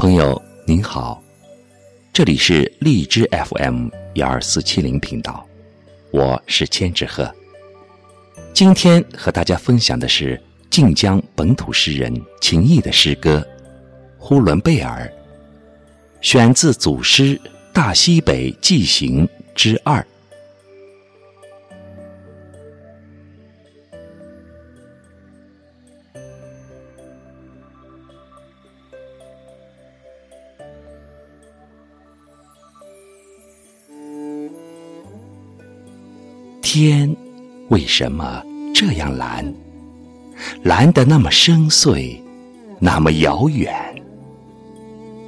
朋友您好，这里是荔枝 FM 幺二四七零频道，我是千纸鹤。今天和大家分享的是晋江本土诗人秦毅的诗歌《呼伦贝尔》，选自组诗《大西北纪行》之二。天为什么这样蓝？蓝得那么深邃，那么遥远，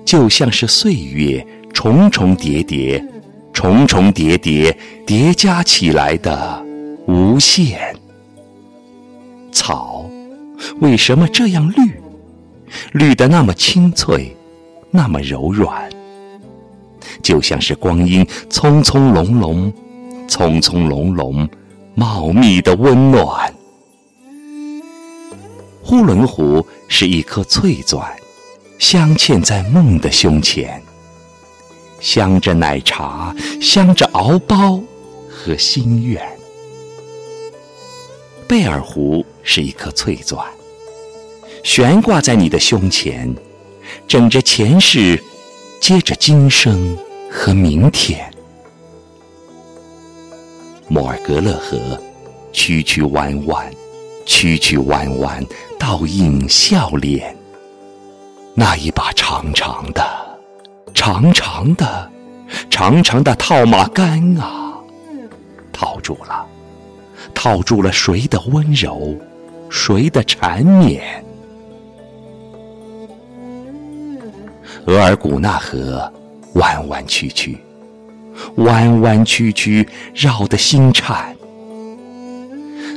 就像是岁月重重叠叠、重重叠叠叠加起来的无限。草为什么这样绿？绿得那么清脆，那么柔软，就像是光阴匆匆隆隆。葱葱茏茏，茂密的温暖。呼伦湖是一颗翠钻，镶嵌在梦的胸前，镶着奶茶，镶着敖包和心愿。贝尔湖是一颗翠钻，悬挂在你的胸前，枕着前世，接着今生和明天。莫尔格勒河，曲曲弯弯，曲曲弯弯，倒映笑脸。那一把长长的、长长的、长长的套马杆啊，套住了，套住了谁的温柔，谁的缠绵？额尔古纳河，弯弯曲曲。弯弯曲曲，绕得心颤。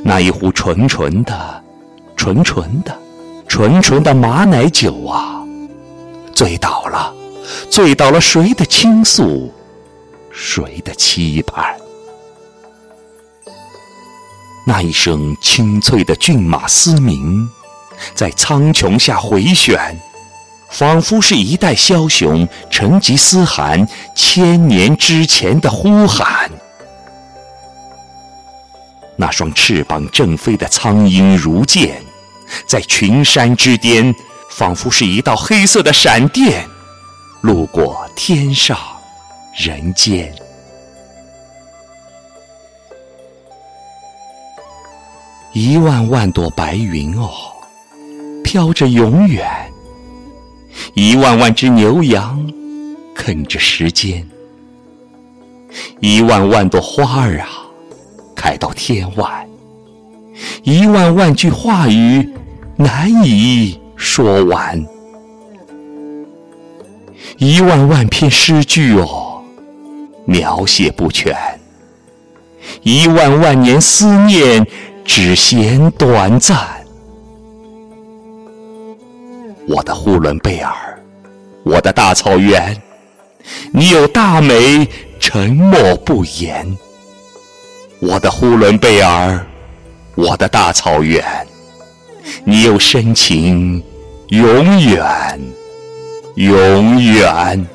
那一壶纯纯的、纯纯的、纯纯的马奶酒啊，醉倒了，醉倒了谁的倾诉，谁的期盼？那一声清脆的骏马嘶鸣，在苍穹下回旋。仿佛是一代枭雄成吉思汗千年之前的呼喊。那双翅膀正飞的苍鹰如箭，在群山之巅，仿佛是一道黑色的闪电，路过天上人间。一万万朵白云哦，飘着永远。一万万只牛羊啃着时间，一万万朵花儿啊，开到天外，一万万句话语难以说完，一万万篇诗句哦，描写不全，一万万年思念只嫌短暂。我的呼伦贝尔，我的大草原，你有大美，沉默不言。我的呼伦贝尔，我的大草原，你有深情，永远，永远。